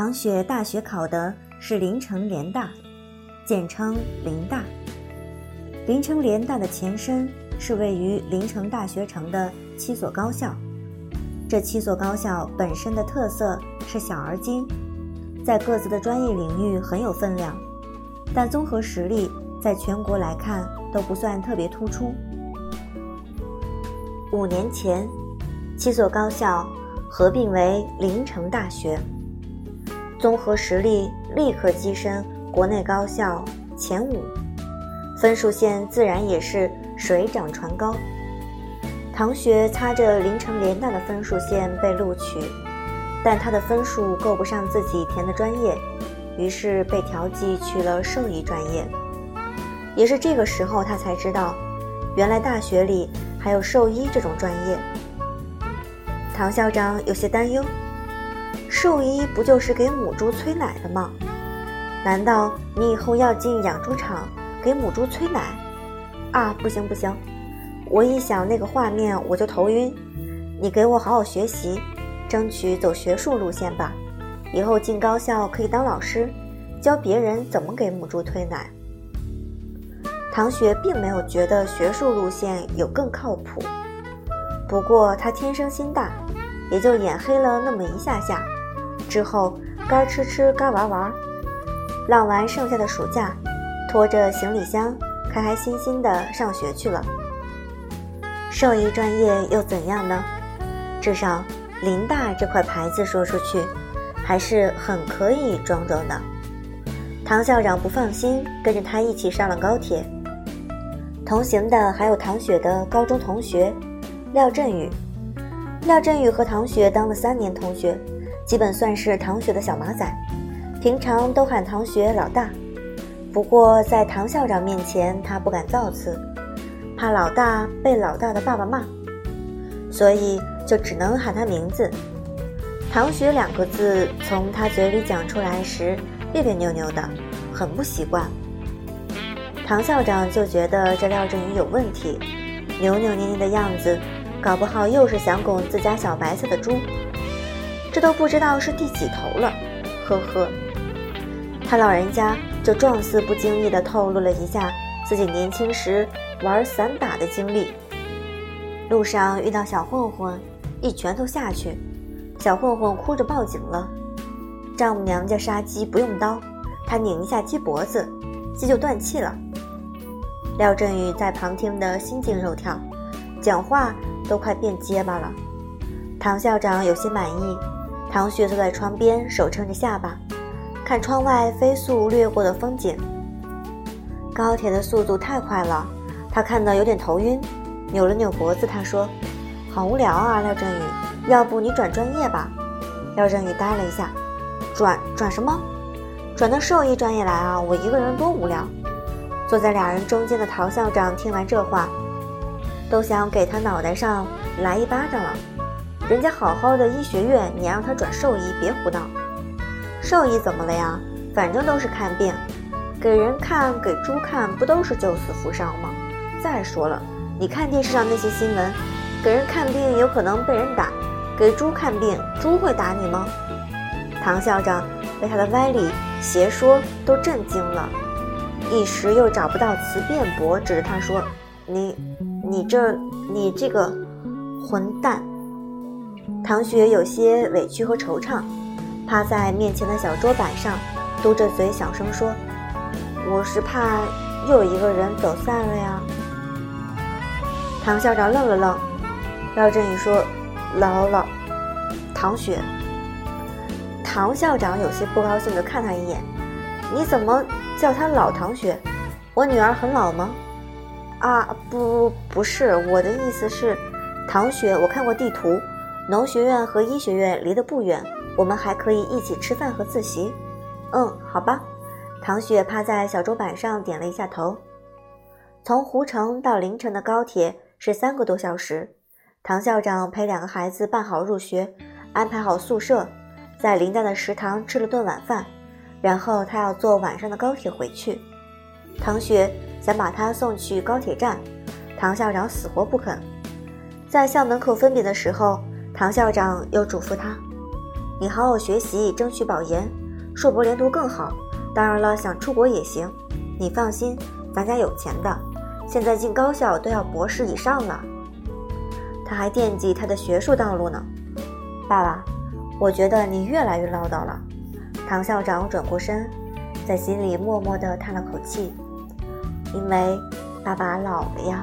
唐雪大学考的是临城联大，简称林大。临城联大的前身是位于临城大学城的七所高校。这七所高校本身的特色是小而精，在各自的专业领域很有分量，但综合实力在全国来看都不算特别突出。五年前，七所高校合并为临城大学，综合实力立刻跻身国内高校前五，分数线自然也是水涨船高。唐学擦着临城联大的分数线被录取，但他的分数够不上自己填的专业，于是被调剂去了兽医专业。也是这个时候，他才知道，原来大学里。还有兽医这种专业，唐校长有些担忧：兽医不就是给母猪催奶的吗？难道你以后要进养猪场给母猪催奶？啊，不行不行！我一想那个画面我就头晕。你给我好好学习，争取走学术路线吧。以后进高校可以当老师，教别人怎么给母猪推奶。唐雪并没有觉得学术路线有更靠谱，不过他天生心大，也就眼黑了那么一下下。之后该吃吃，该玩玩，浪完剩下的暑假，拖着行李箱，开开心心的上学去了。兽医专业又怎样呢？至少林大这块牌子说出去，还是很可以装装的。唐校长不放心，跟着他一起上了高铁。同行的还有唐雪的高中同学廖振宇。廖振宇和唐雪当了三年同学，基本算是唐雪的小马仔，平常都喊唐雪老大。不过在唐校长面前，他不敢造次，怕老大被老大的爸爸骂，所以就只能喊他名字。唐雪两个字从他嘴里讲出来时，别别扭扭的，很不习惯。唐校长就觉得这廖振宇有问题，扭扭捏捏的样子，搞不好又是想拱自家小白菜的猪。这都不知道是第几头了，呵呵。他老人家就状似不经意地透露了一下自己年轻时玩散打的经历。路上遇到小混混，一拳头下去，小混混哭着报警了。丈母娘家杀鸡不用刀，他拧一下鸡脖子，鸡就断气了。廖振宇在旁听得心惊肉跳，讲话都快变结巴了。唐校长有些满意。唐雪坐在窗边，手撑着下巴，看窗外飞速掠过的风景。高铁的速度太快了，他看得有点头晕，扭了扭脖子。他说：“好无聊啊，廖振宇，要不你转专业吧？”廖振宇呆了一下：“转转什么？转到兽医专业来啊？我一个人多无聊。”坐在俩人中间的陶校长听完这话，都想给他脑袋上来一巴掌了。人家好好的医学院，你让他转兽医，别胡闹。兽医怎么了呀？反正都是看病，给人看，给猪看，不都是救死扶伤吗？再说了，你看电视上那些新闻，给人看病有可能被人打，给猪看病，猪会打你吗？唐校长被他的歪理邪说都震惊了。一时又找不到词辩驳，指着他说：“你，你这，你这个混蛋！”唐雪有些委屈和惆怅，趴在面前的小桌板上，嘟着嘴小声说：“我是怕又一个人走散了呀。”唐校长愣了愣，廖振宇说：“老老，唐雪。”唐校长有些不高兴地看他一眼：“你怎么？”叫他老唐雪，我女儿很老吗？啊，不，不不是，我的意思是，唐雪，我看过地图，农学院和医学院离得不远，我们还可以一起吃饭和自习。嗯，好吧。唐雪趴在小桌板上点了一下头。从湖城到临城的高铁是三个多小时。唐校长陪两个孩子办好入学，安排好宿舍，在林大的食堂吃了顿晚饭。然后他要坐晚上的高铁回去，唐雪想把他送去高铁站，唐校长死活不肯。在校门口分别的时候，唐校长又嘱咐他：“你好好学习，争取保研，硕博连读更好。当然了，想出国也行。你放心，咱家有钱的，现在进高校都要博士以上了。他还惦记他的学术道路呢。爸爸，我觉得你越来越唠叨了。唐校长转过身，在心里默默地叹了口气，因为爸爸老了呀。